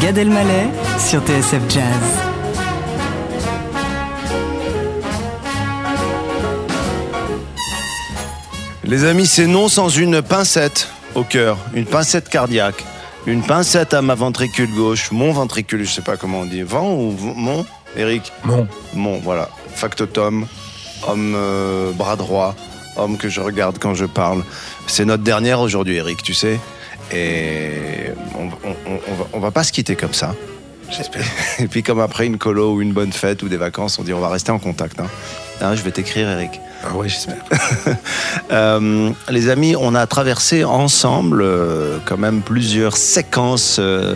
Gad Elmaleh sur TSF Jazz. Les amis, c'est non sans une pincette au cœur, une pincette cardiaque, une pincette à ma ventricule gauche, mon ventricule, je sais pas comment on dit, vent ou v- mon, Eric Mon. Mon, voilà, factotum, homme euh, bras droit, homme que je regarde quand je parle. C'est notre dernière aujourd'hui, Eric, tu sais, et on, on- on- on va, on va pas se quitter comme ça. J'espère. Et puis comme après une colo ou une bonne fête ou des vacances, on dit on va rester en contact. Hein. Hein, je vais t'écrire, Eric. Ah ouais, j'espère. Euh, les amis, on a traversé ensemble euh, quand même plusieurs séquences euh,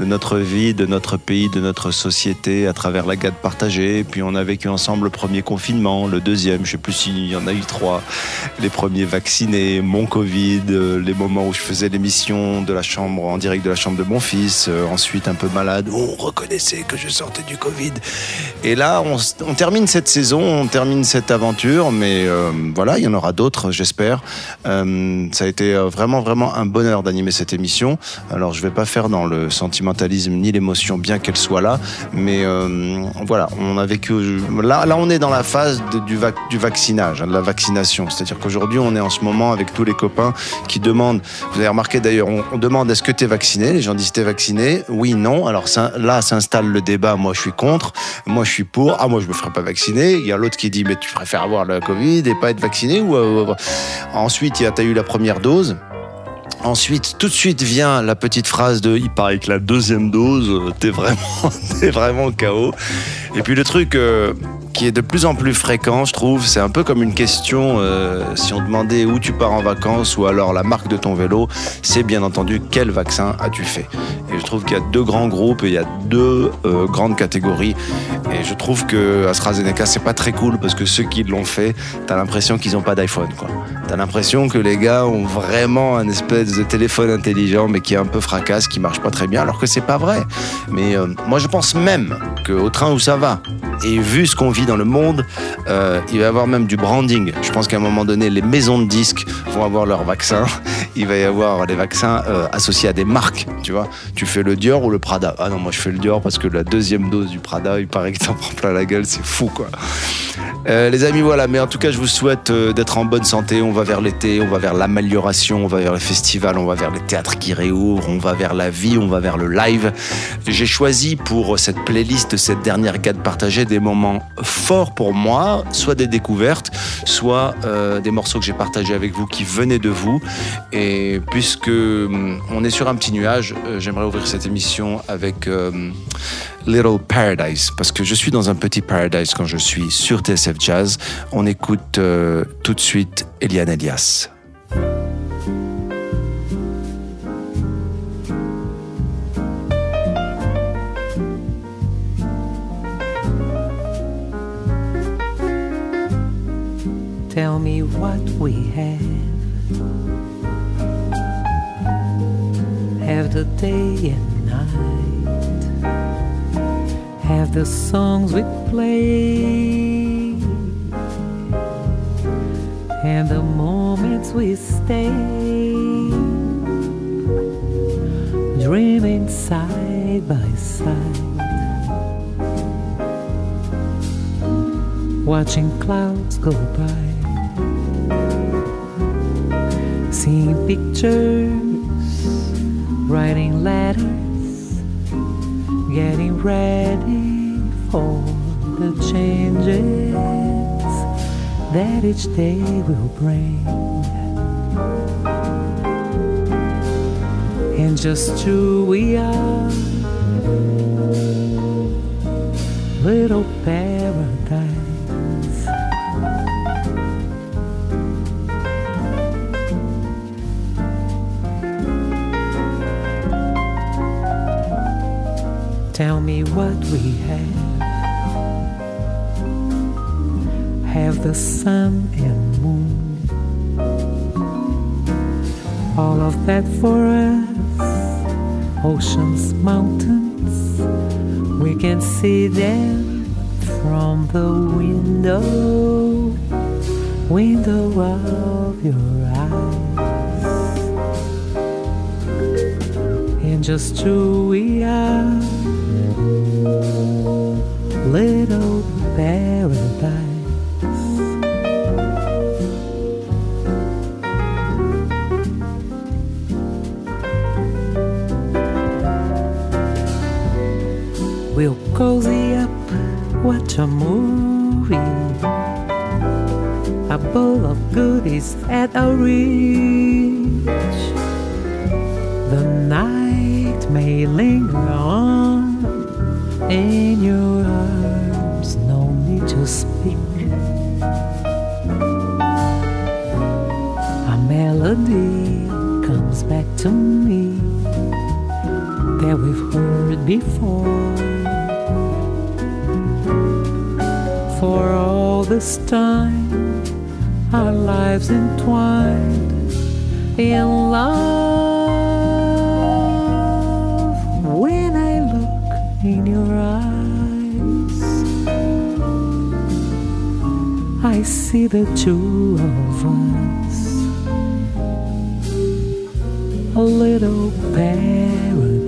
de notre vie, de notre pays, de notre société à travers la GAD partagée. Puis on a vécu ensemble le premier confinement, le deuxième, je sais plus s'il y en a eu trois, les premiers vaccinés, mon Covid, euh, les moments où je faisais l'émission de la chambre, en direct de la chambre de mon fils, euh, ensuite un peu malade, où on reconnaissait que je sortais du Covid. Et là, on, termine cette saison, on termine cette aventure, mais euh, voilà, il y en aura d'autres, j'espère. Ça a été vraiment, vraiment un bonheur d'animer cette émission. Alors, je vais pas faire dans le ni l'émotion, bien qu'elle soit là, mais euh, voilà, on a vécu. Là, là, on est dans la phase du, vac- du vaccinage, hein, de la vaccination. C'est-à-dire qu'aujourd'hui, on est en ce moment avec tous les copains qui demandent. Vous avez remarqué d'ailleurs, on, demande est-ce que tu es vacciné? Les gens disent t'es vacciné? Oui, non. Alors là, s'installe le débat. Moi, je suis contre. Moi, je suis pour. Ah, moi, je me ferai pas vacciner. Il y a l'autre qui dit mais tu préfères avoir le Covid et pas être vacciné ou euh, Ensuite, tu as eu la première dose. Ensuite, tout de suite vient la petite phrase de il paraît que la deuxième dose, euh, t'es vraiment, t'es vraiment KO. Et puis le truc euh, qui est de plus en plus fréquent, je trouve, c'est un peu comme une question euh, si on demandait où tu pars en vacances ou alors la marque de ton vélo, c'est bien entendu quel vaccin as-tu fait. Et je trouve qu'il y a deux grands groupes et il y a deux euh, grandes catégories. Et je trouve que AstraZeneca, c'est pas très cool parce que ceux qui l'ont fait, t'as l'impression qu'ils ont pas d'iPhone. T'as l'impression que les gars ont vraiment un espèce de téléphone intelligent, mais qui est un peu fracasse, qui marche pas très bien, alors que c'est pas vrai. Mais euh, moi, je pense même qu'au train où ça va, et vu ce qu'on vit dans le monde, euh, il va y avoir même du branding. Je pense qu'à un moment donné, les maisons de disques vont avoir leurs vaccins. Il va y avoir des vaccins euh, associés à des marques, tu vois. Tu fais le Dior ou le Prada. Ah non, moi je fais le Dior parce que la deuxième dose du Prada, il paraît que t'en prends plein la gueule, c'est fou quoi. Euh, les amis, voilà. Mais en tout cas, je vous souhaite d'être en bonne santé. On va vers l'été, on va vers l'amélioration, on va vers les festivals, on va vers les théâtres qui réouvrent, on va vers la vie, on va vers le live. J'ai choisi pour cette playlist, cette dernière garde partagée, des moments forts pour moi, soit des découvertes, soit euh, des morceaux que j'ai partagés avec vous qui venaient de vous. Et puisque hum, on est sur un petit nuage, euh, j'aimerais ouvrir cette émission avec euh, Little Paradise, parce que je suis dans un petit paradise quand je suis sur TSF Jazz. On écoute tout de suite Eliane Elias. Tell me what we have. Have the day and night. Have the songs we play. And the moments we stay. Dreaming side by side. Watching clouds go by. Seeing pictures, writing letters, getting ready for the changes that each day will bring. And just who we are, little paradise. Tell me what we have. Have the sun and moon. All of that for us. Oceans, mountains. We can see them from the window. Window of your eyes. And just who we are little paradise. We'll cozy up, watch a movie. A bowl of goodies at our reach. The night may linger on in your time, our lives entwined in love. When I look in your eyes, I see the two of us, a little paradise.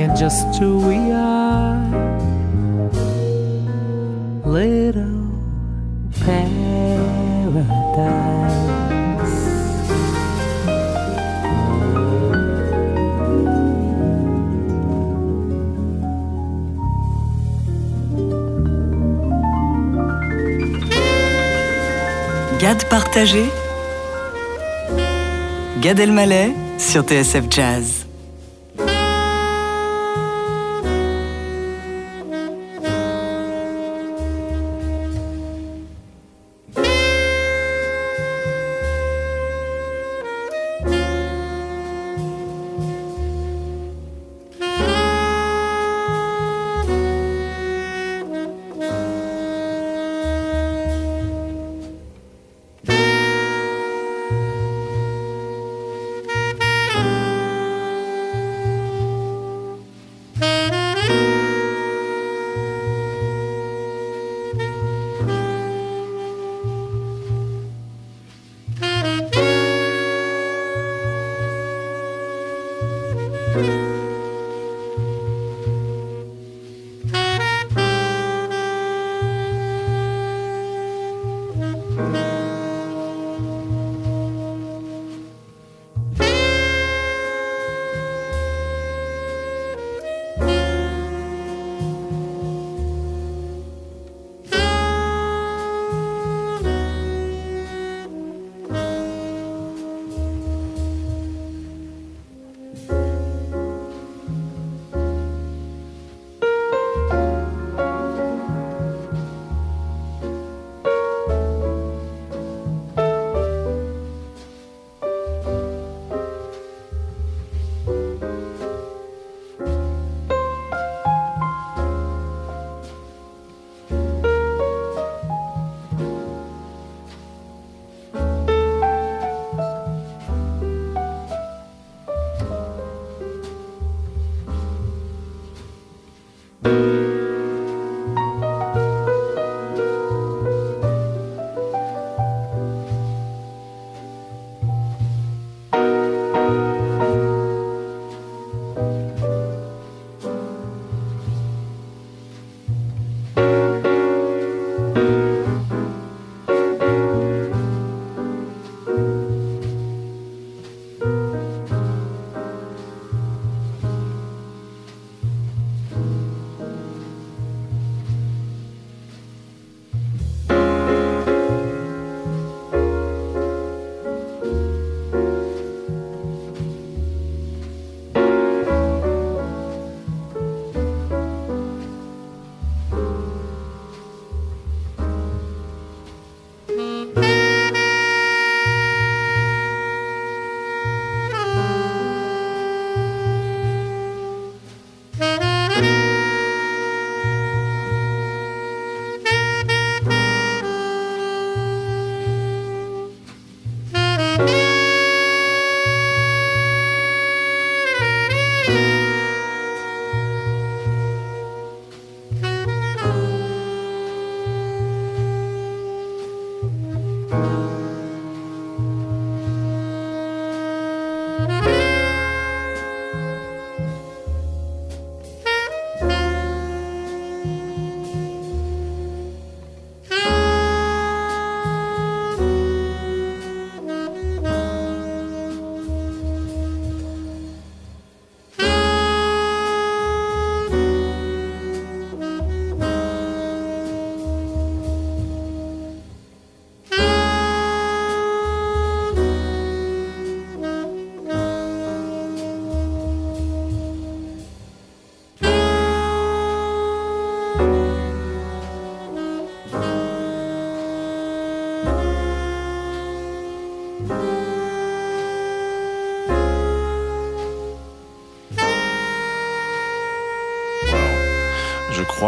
And just two we are little paradise. Gad partagé. Gad Elmaleh sur TSF Jazz.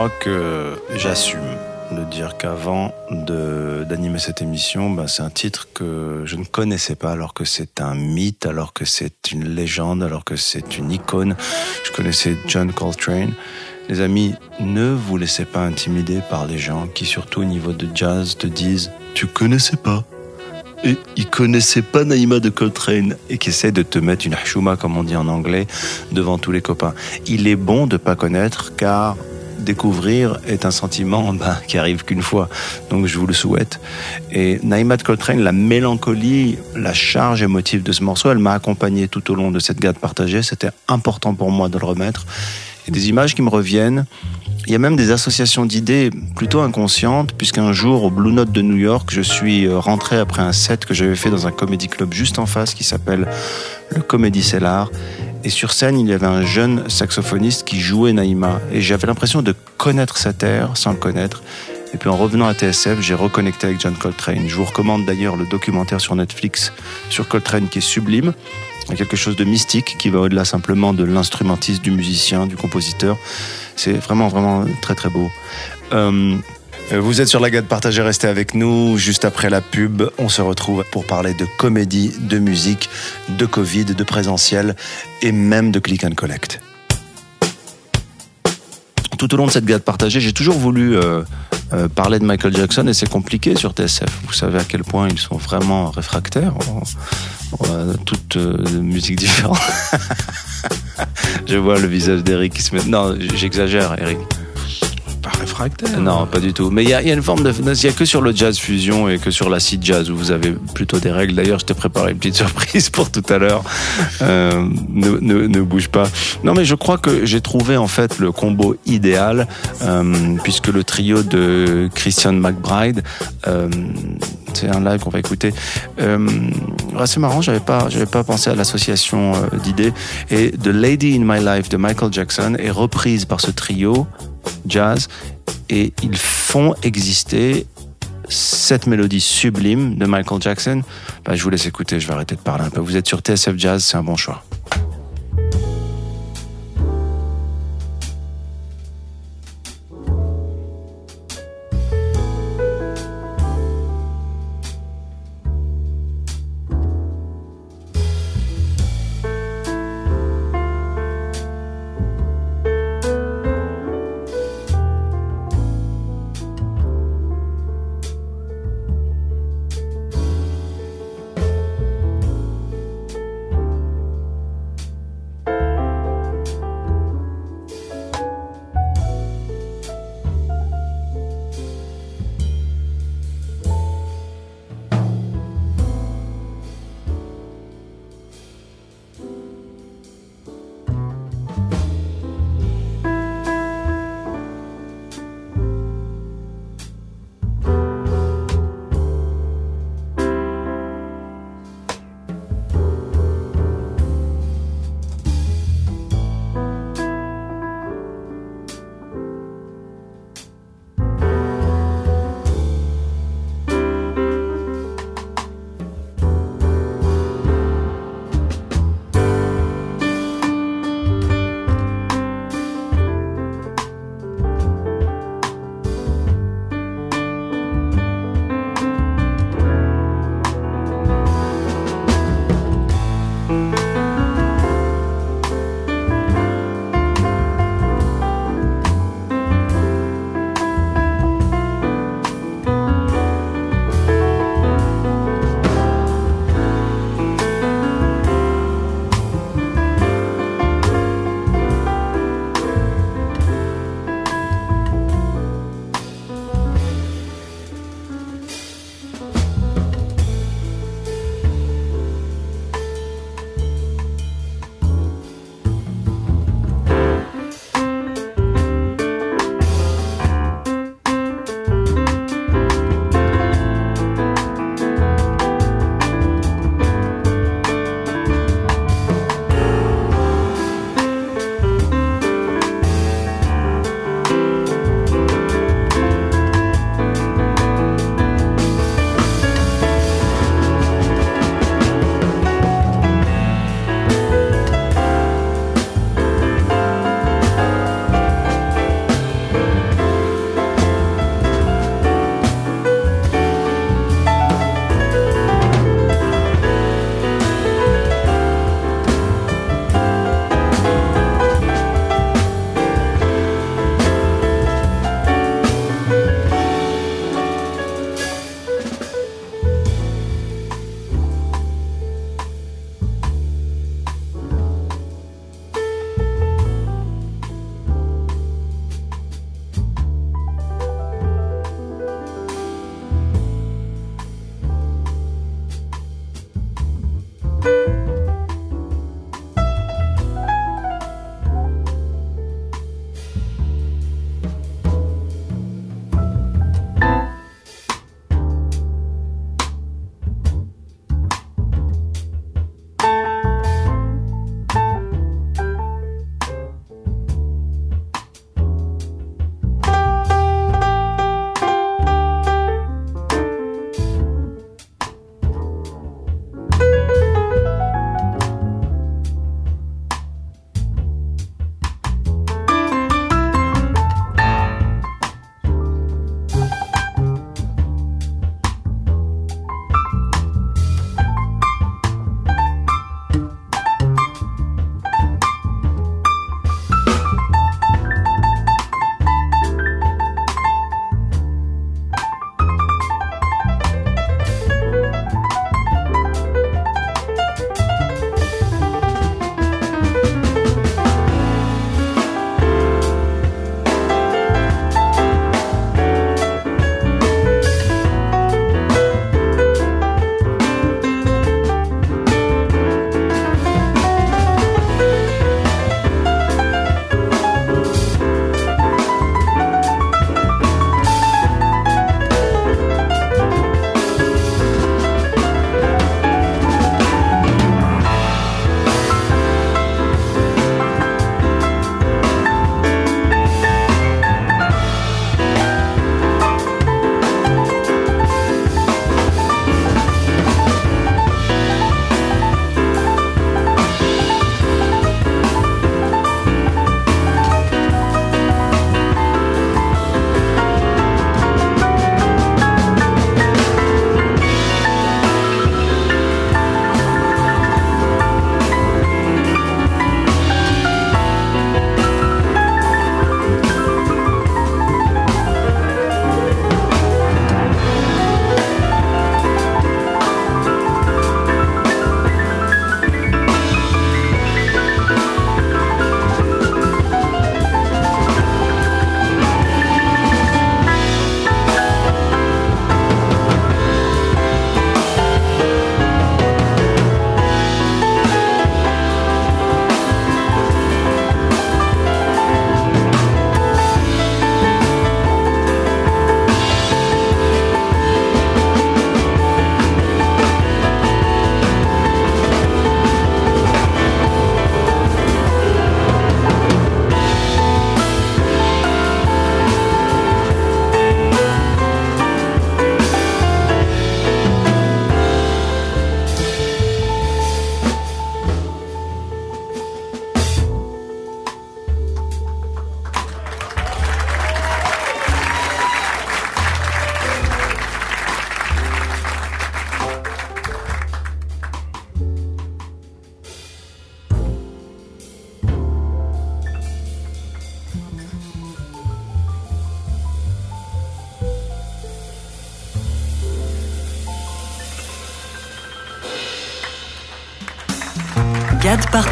Que j'assume de dire qu'avant d'animer cette émission, ben, c'est un titre que je ne connaissais pas, alors que c'est un mythe, alors que c'est une légende, alors que c'est une icône. Je connaissais John Coltrane. Les amis, ne vous laissez pas intimider par les gens qui, surtout au niveau de jazz, te disent Tu connaissais pas et ils connaissaient pas Naïma de Coltrane et qui essaient de te mettre une chouma, comme on dit en anglais, devant tous les copains. Il est bon de pas connaître car découvrir est un sentiment ben, qui arrive qu'une fois. Donc je vous le souhaite. Et Naïma de Coltrane, la mélancolie, la charge émotive de ce morceau, elle m'a accompagné tout au long de cette garde partagée. C'était important pour moi de le remettre. Et des images qui me reviennent. Il y a même des associations d'idées plutôt inconscientes, puisqu'un jour, au Blue Note de New York, je suis euh, rentré après un set que j'avais fait dans un comédie club juste en face qui s'appelle le Comedy Cellar. Et sur scène, il y avait un jeune saxophoniste qui jouait Naïma. Et j'avais l'impression de connaître cette air sans le connaître. Et puis en revenant à TSF, j'ai reconnecté avec John Coltrane. Je vous recommande d'ailleurs le documentaire sur Netflix sur Coltrane qui est sublime. Il y a quelque chose de mystique qui va au-delà simplement de l'instrumentiste, du musicien, du compositeur. C'est vraiment, vraiment très, très beau. Euh, vous êtes sur la gade partagée, restez avec nous. Juste après la pub, on se retrouve pour parler de comédie, de musique, de Covid, de présentiel et même de click and collect. Tout au long de cette gade partagée, j'ai toujours voulu euh, euh, parler de Michael Jackson et c'est compliqué sur TSF. Vous savez à quel point ils sont vraiment réfractaires à toute euh, musique différente. Je vois le visage d'Eric qui se met. Non, j'exagère, Eric. Pas réfractaire. Non, pas du tout. Mais il y a, une forme de. Il n'y a que sur le jazz fusion et que sur l'acid jazz où vous avez plutôt des règles. D'ailleurs, je t'ai préparé une petite surprise pour tout à l'heure. Euh, ne, ne, ne bouge pas. Non, mais je crois que j'ai trouvé en fait le combo idéal euh, puisque le trio de Christian McBride. Euh, c'est un live qu'on va écouter. C'est marrant, j'avais pas, j'avais pas pensé à l'association d'idées. Et The Lady in My Life de Michael Jackson est reprise par ce trio jazz et ils font exister cette mélodie sublime de Michael Jackson. Bah, je vous laisse écouter, je vais arrêter de parler un peu. Vous êtes sur TSF Jazz, c'est un bon choix.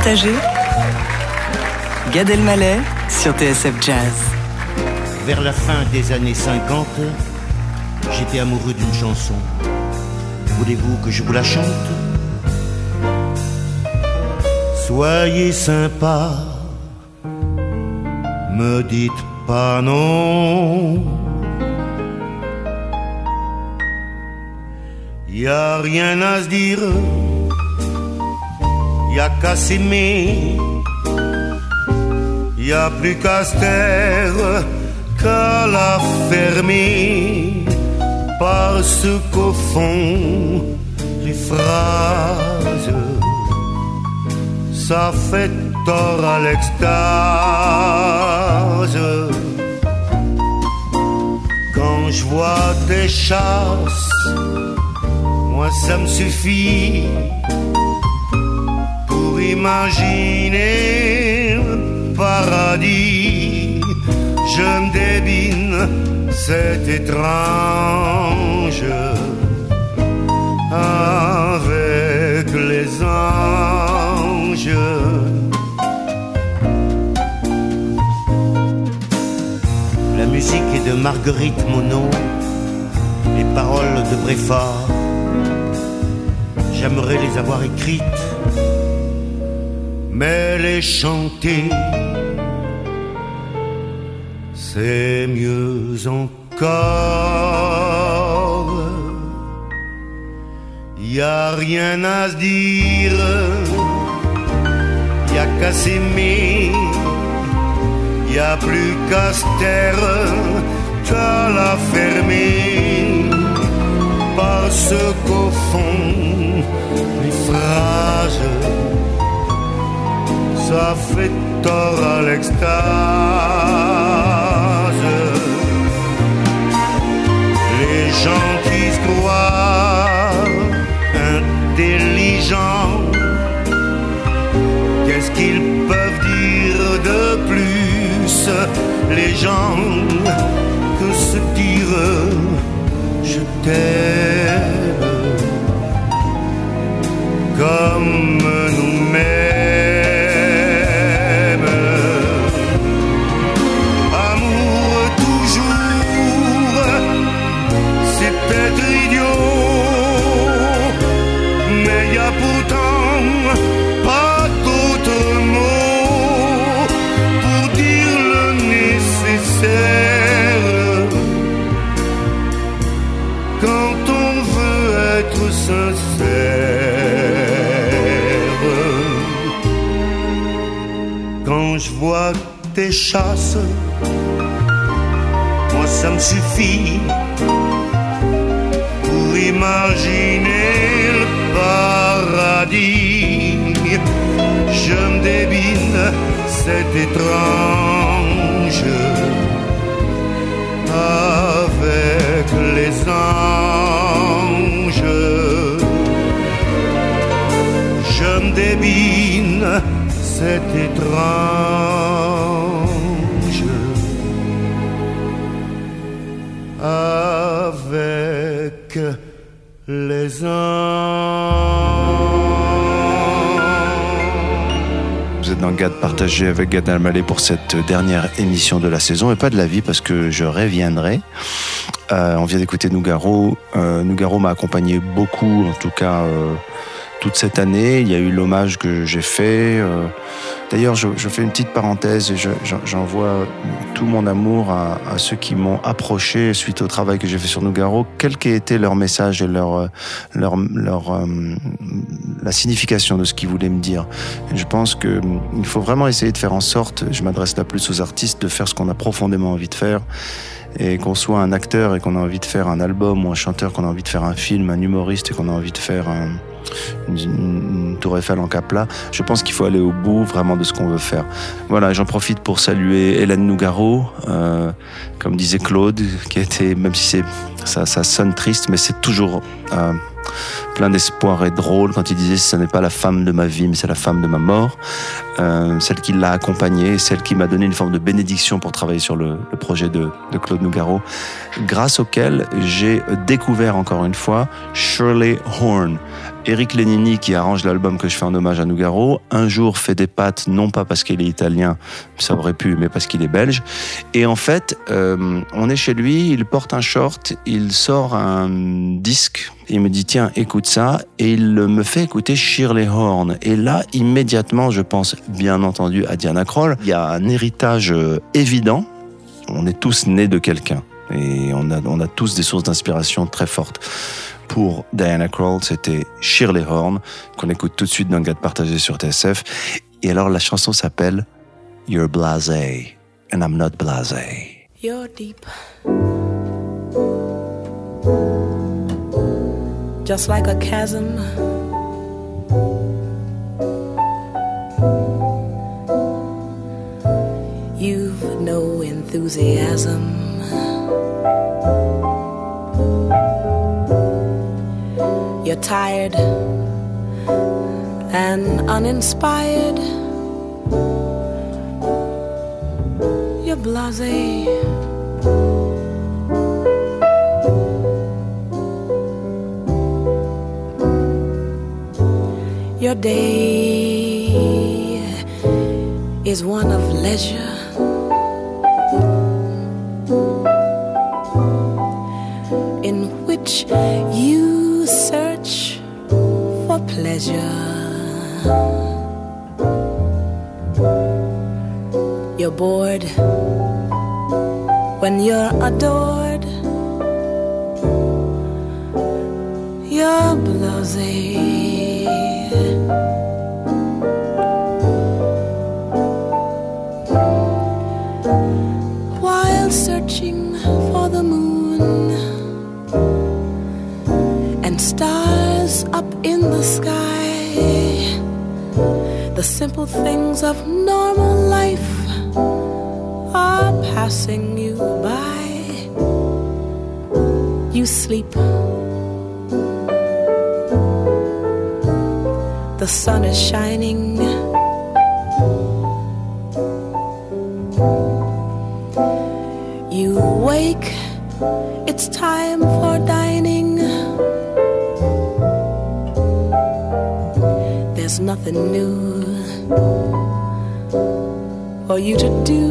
Gad partagé. Gad sur TSF Jazz. Vers la fin des années 50, j'étais amoureux d'une chanson. Voulez-vous que je vous la chante? Soyez sympa, me dites pas non. Y a rien à se dire, y a qu'à y a plus qu'à se qu'à la fermer, parce qu'au fond, les phrases, ça fait tort à l'extase. Quand je vois tes chasses, moi ça me suffit pour imaginer paradis. Je me débine, c'est étrange avec les anges. La musique est de Marguerite Monod, les paroles de Bréfort. J'aimerais les avoir écrites, mais les chanter, c'est mieux encore. Y a rien à se dire, y a qu'à s'aimer, y a plus qu'à se taire, qu'à la fermer, parce qu'au fond, les phrases, ça fait tort à l'extase. Les gens qui se croient intelligents, qu'est-ce qu'ils peuvent dire de plus? Les gens que se dire je t'aime comme nous-mêmes. Partagé avec Gad Elmaleh pour cette dernière émission de la saison et pas de la vie parce que je reviendrai. Euh, on vient d'écouter Nougaro. Euh, Nougaro m'a accompagné beaucoup, en tout cas euh, toute cette année. Il y a eu l'hommage que j'ai fait. D'ailleurs, je, fais une petite parenthèse et je- je- j'envoie tout mon amour à, ceux qui m'ont approché suite au travail que j'ai fait sur Nougaro, quel qu'ait été leur message et leur, euh, leur, leur, euh, la signification de ce qu'ils voulaient me dire. Je pense que hum, il faut vraiment essayer de faire en sorte, je m'adresse là plus aux artistes, de faire ce qu'on a profondément envie de faire et qu'on soit un acteur et qu'on a envie de faire un album ou un chanteur, qu'on a envie de faire un film, un humoriste et qu'on a envie de faire un, une, tour Eiffel en capla, je pense qu'il faut aller au bout vraiment de ce qu'on veut faire. Voilà, j'en profite pour saluer Hélène Nougaro, euh, comme disait Claude, qui a été, même si ça, sonne triste, mais c'est toujours euh, plein d'espoir et drôle quand il disait ce n'est pas la femme de ma vie, mais c'est la femme de ma mort. Euh, celle qui l'a accompagné, celle qui m'a donné une forme de bénédiction pour travailler sur le, projet de, Claude Nougaro, grâce auquel j'ai découvert encore une fois Shirley Horn. Eric Lenini, qui arrange l'album que je fais en hommage à Nougaro, un jour fait des pattes, non pas parce qu'il est italien, ça aurait pu, mais parce qu'il est belge. Et en fait, euh, on est chez lui, il porte un short, il sort un disque, il me dit tiens, écoute ça, et il me fait écouter Shirley Horn. Et là, immédiatement, je pense bien entendu à Diana Kroll. Il y a un héritage euh, évident. On est tous nés de quelqu'un. Et on a, on a tous des sources d'inspiration très fortes pour Diana Krall, c'était Shirley Horn, qu'on écoute tout de suite dans le Gade partagé sur TSF. Et alors la chanson s'appelle You're Blasé, and I'm not blasé. You're deep. Just like a chasm. You've no enthusiasm. Tired and uninspired. You're blase. Your day is one of leisure. In which pleasure. You're bored when you're adored. You're blasé. Simple things of normal life are passing you by. You sleep. The sun is shining. You wake, it's time for dining. There's nothing new for you to do.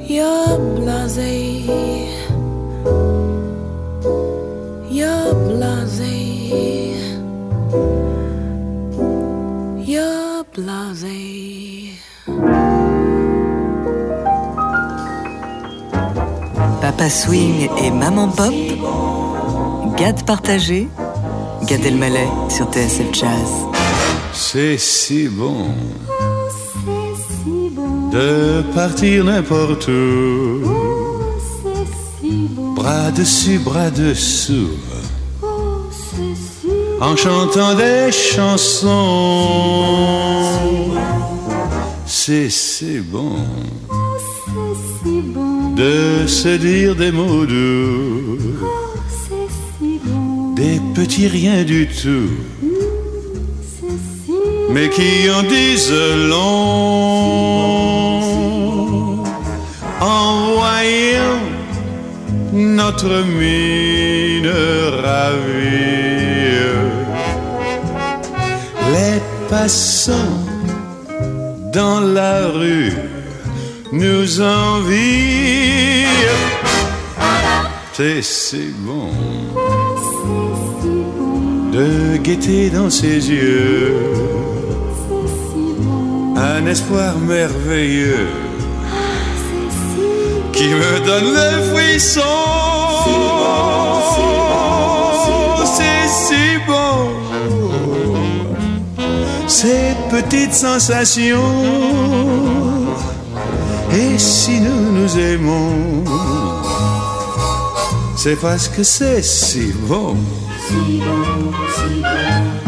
You're blasé. You're blasé. You're blasé. Papa Swing et Maman Pop, Gad partagé, Gad Elmaleh sur TSF Jazz. C'est si bon de partir n'importe où. Bras dessus, bras dessous. En chantant des chansons. C'est si bon de se dire des mots doux. Des petits riens du tout mais qui en disent long en voyant notre mine ravie. Les passants dans la rue nous envient. C'est de guetter dans ses yeux un espoir merveilleux qui me donne le frisson. C'est si bon, ces petites sensations. Et si nous nous aimons, c'est parce que c'est si bon. Si bon, si bon.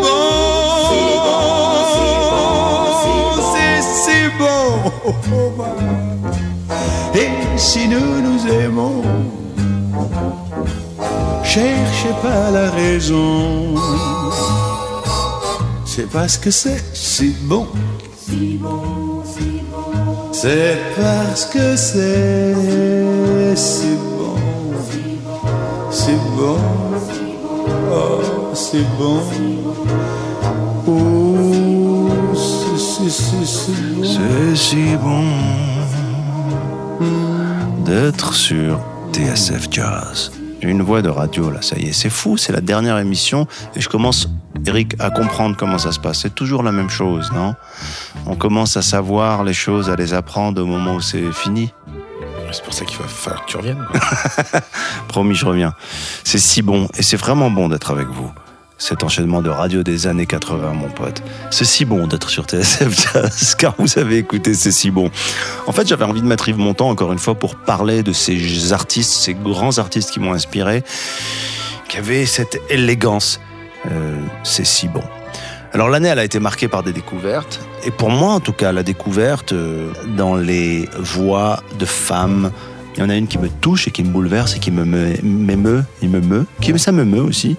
bon. Et si nous nous aimons, cherchez pas la raison. C'est parce que c'est si bon. C'est parce que c'est si bon. C'est bon. Oh, c'est bon. Oh, c'est si bon d'être sur TSF Jazz. J'ai une voix de radio là, ça y est, c'est fou, c'est la dernière émission et je commence, Eric, à comprendre comment ça se passe. C'est toujours la même chose, non? On commence à savoir les choses, à les apprendre au moment où c'est fini. C'est pour ça qu'il va falloir que tu reviennes. Promis, je reviens. C'est si bon et c'est vraiment bon d'être avec vous. Cet enchaînement de radio des années 80, mon pote. C'est si bon d'être sur TSF Jazz, car vous avez écouté, c'est si bon. En fait, j'avais envie de mettre Yves Montand, encore une fois, pour parler de ces artistes, ces grands artistes qui m'ont inspiré, qui avaient cette élégance. Euh, c'est si bon. Alors l'année, elle a été marquée par des découvertes, et pour moi en tout cas, la découverte euh, dans les voix de femmes, il y en a une qui me touche et qui me bouleverse et qui me me- m'émeut, me meut, qui ça me meut aussi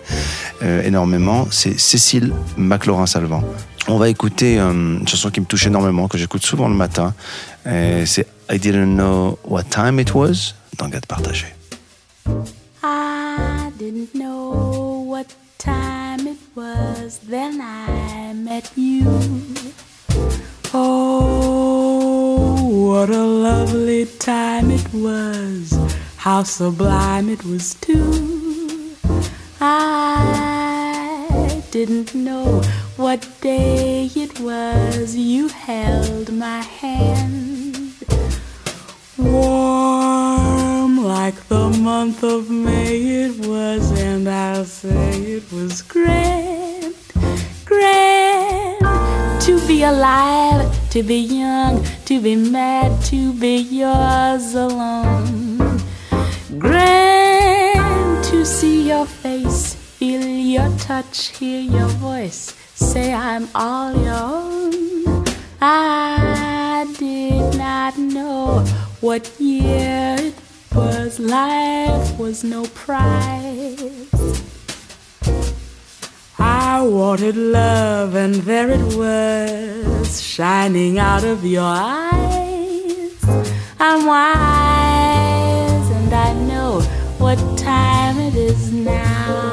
euh, énormément, c'est Cécile McLaurin-Salvant. On va écouter euh, une chanson qui me touche énormément, que j'écoute souvent le matin, Euh, c'est I Didn't Know What Time It Was, dans Gade Partagé. I didn't know what time it was then I met you. Oh, what a lovely time it was. How sublime it was, too. I didn't know what day it was you held my hand. Warm like the month of May it was, and I'll say it was grand, grand to be alive, to be young, to be mad, to be yours alone. Grand to see your face, feel your touch, hear your voice, say I'm all your own. I did not know what year it was. Life was no prize. I wanted love, and there it was, shining out of your eyes. I'm wise, and I know what time it is now.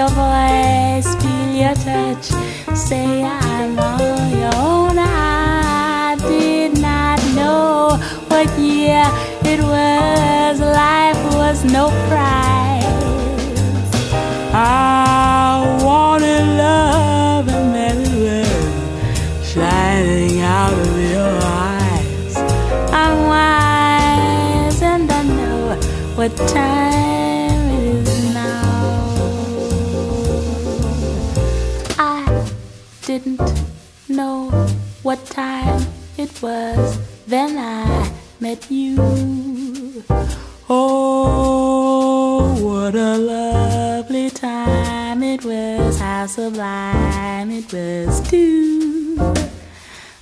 Your voice, feel your touch. Say I'm all your own. I did not know what year it was. Life was no prize. I wanted love and then it was shining out of your eyes. I'm wise and I know what time was then I met you. Oh, what a lovely time it was, how sublime it was too.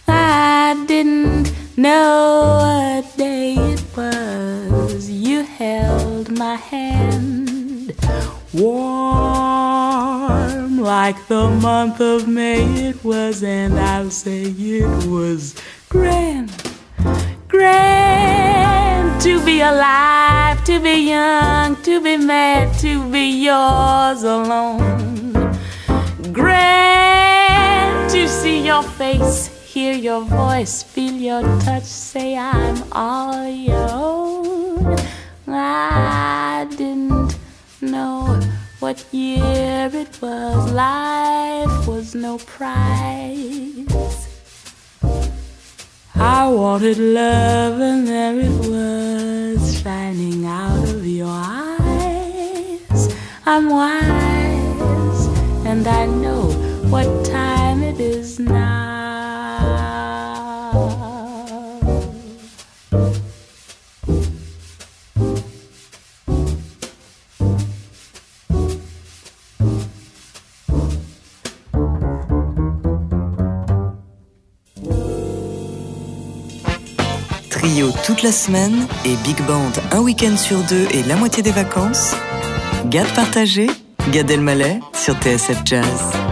I didn't know what day it was. You held my hand, warm like the month of May it was, and I'll say it was grand, grand to be alive, to be young, to be mad, to be yours alone. Grand to see your face, hear your voice, feel your touch, say I'm all your own. I didn't know what year it was, life was no prize. I wanted love, and there it was, shining out of your eyes. I'm wise, and I know what Trio toute la semaine et Big Band un week-end sur deux et la moitié des vacances. Gad partagé, Gad Elmaleh sur TSF Jazz.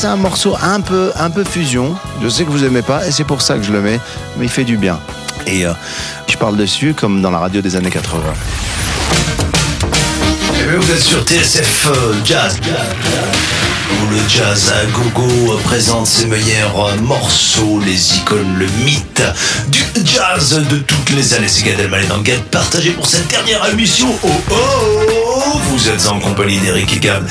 C'est un morceau un peu, un peu fusion. Je sais que vous aimez pas et c'est pour ça que je le mets, mais il fait du bien. Et euh, je parle dessus comme dans la radio des années 80. Eh bien, vous êtes sur TSF euh, Jazz. Où le jazz à gogo présente ses meilleurs euh, morceaux, les icônes, le mythe du jazz de toutes les années. C'est Gad Elmaleh dans le partagé pour cette dernière émission. Oh oh Vous êtes en compagnie d'Eric et Gab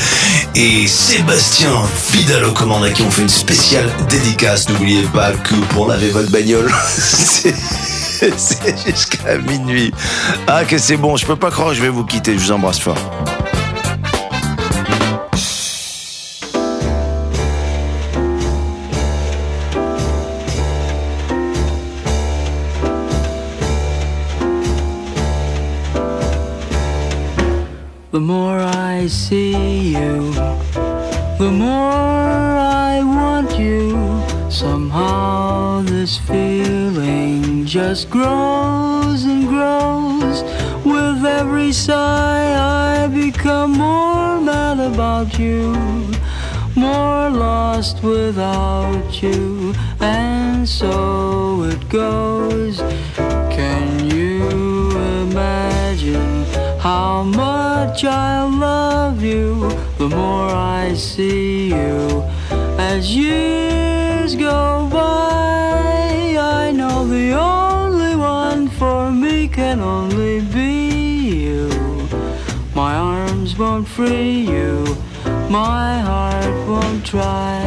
et Sébastien, fidèle aux commandes à qui on fait une spéciale dédicace. N'oubliez pas que pour laver votre bagnole, c'est jusqu'à minuit. Ah, que c'est bon, je peux pas croire que je vais vous quitter. Je vous embrasse fort. The more I see you, the more I want you. Somehow this feeling just grows and grows. With every sigh, I become more mad about you, more lost without you, and so it goes. Much I love you? The more I see you as years go by, I know the only one for me can only be you. My arms won't free you, my heart won't try.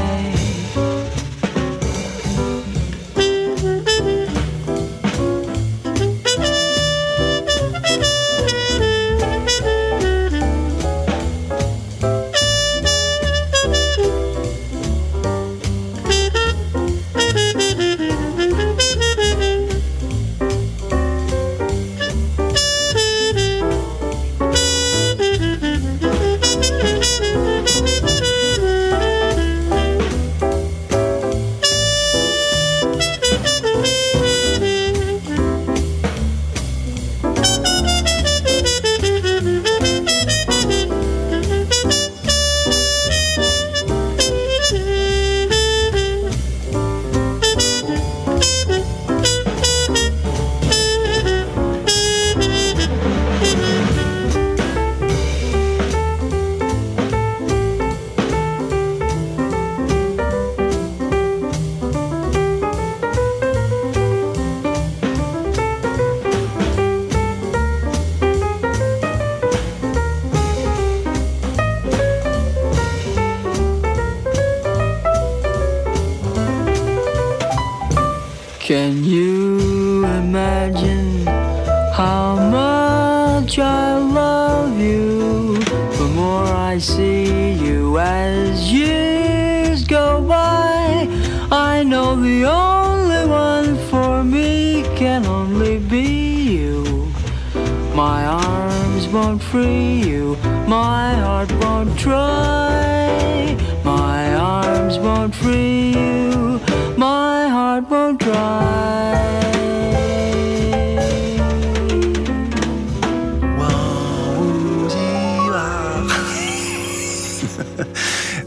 Free you, my heart won't try. My arms won't free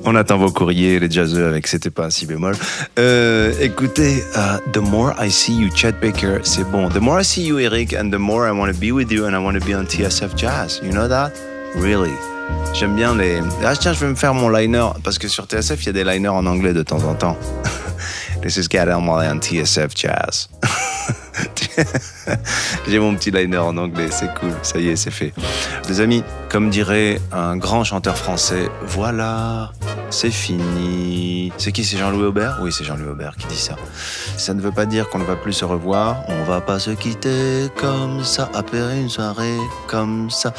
On attend vos courriers, les jazzeux, avec C'était pas si bémol. Euh, écoutez, euh, The More I See You, Chad Baker, c'est bon. The More I See You, Eric, and the more I want to be with you, and I want to be on TSF Jazz. You know that? Really? J'aime bien les. Ah, tiens, je vais me faire mon liner, parce que sur TSF, il y a des liners en anglais de temps en temps. This is Gad on TSF Jazz. J'ai mon petit liner en anglais, c'est cool, ça y est, c'est fait. Les amis, comme dirait un grand chanteur français, voilà, c'est fini. C'est qui C'est Jean-Louis Aubert? Oui, c'est Jean-Louis Aubert qui dit ça. Ça ne veut pas dire qu'on ne va plus se revoir, on va pas se quitter comme ça, après une soirée comme ça.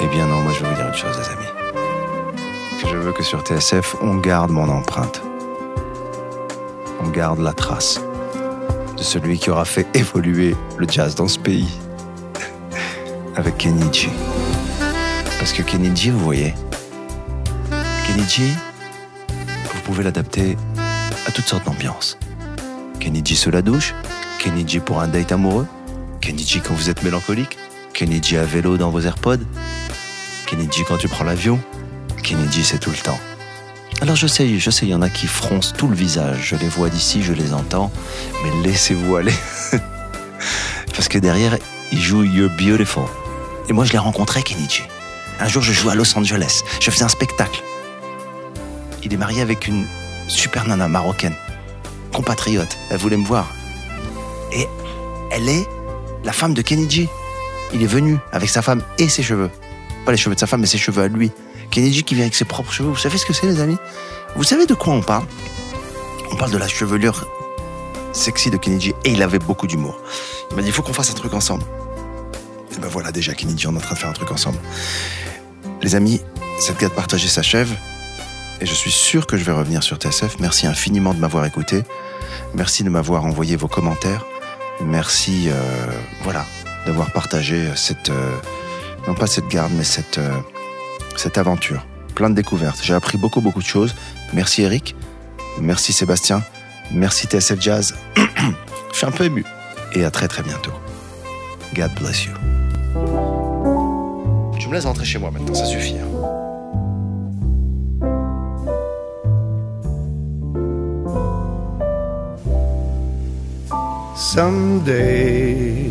Eh bien non, moi je vais vous dire une chose, les amis. Je veux que sur TSF, on garde mon empreinte. On garde la trace de celui qui aura fait évoluer le jazz dans ce pays. Avec G. Parce que G, vous voyez, G, vous pouvez l'adapter à toutes sortes d'ambiances. G sous la douche, G pour un date amoureux, G quand vous êtes mélancolique, G à vélo dans vos AirPods, G quand tu prends l'avion, G c'est tout le temps. Alors je sais, je sais, il y en a qui froncent tout le visage. Je les vois d'ici, je les entends. Mais laissez-vous aller. Parce que derrière, il joue You're Beautiful. Et moi, je l'ai rencontré, Kenichi. Un jour, je jouais à Los Angeles. Je faisais un spectacle. Il est marié avec une super nana marocaine, compatriote. Elle voulait me voir. Et elle est la femme de Kenichi. Il est venu avec sa femme et ses cheveux. Pas les cheveux de sa femme, mais ses cheveux à lui. Kenichi qui vient avec ses propres cheveux. Vous savez ce que c'est, les amis? Vous savez de quoi on parle? On parle de la chevelure sexy de Kenichi et il avait beaucoup d'humour. Il m'a dit il faut qu'on fasse un truc ensemble. Et ben voilà, déjà, Kenichi, on est en train de faire un truc ensemble. Les amis, cette garde partagée s'achève et je suis sûr que je vais revenir sur TSF. Merci infiniment de m'avoir écouté. Merci de m'avoir envoyé vos commentaires. Merci, euh, voilà, d'avoir partagé cette, euh, non pas cette garde, mais cette, euh, cette aventure. Plein de découvertes. J'ai appris beaucoup, beaucoup de choses. Merci Eric. Merci Sébastien. Merci TSF Jazz. je suis un peu ému. Et à très, très bientôt. God bless you. Tu me laisses rentrer chez moi maintenant, ça suffit. hein. Someday,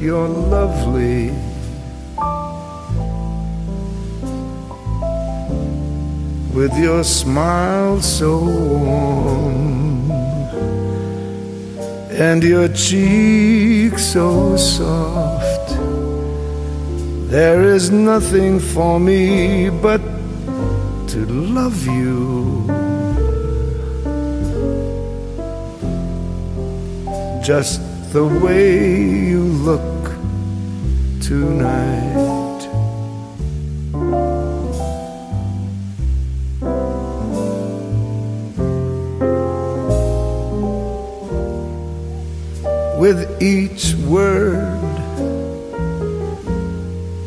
you're lovely. With your smile so warm and your cheek so soft, there is nothing for me but to love you. Just the way you look tonight. With each word,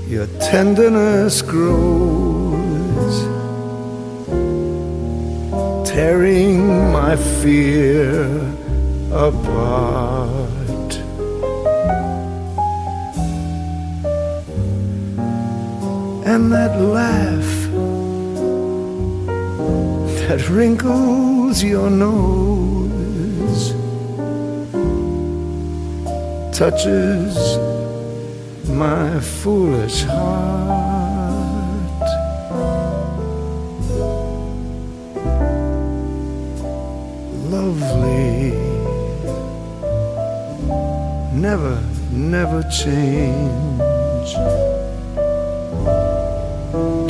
your tenderness grows, tearing my fear apart. And that laugh that wrinkles your nose touches my foolish heart. Lovely, never, never change.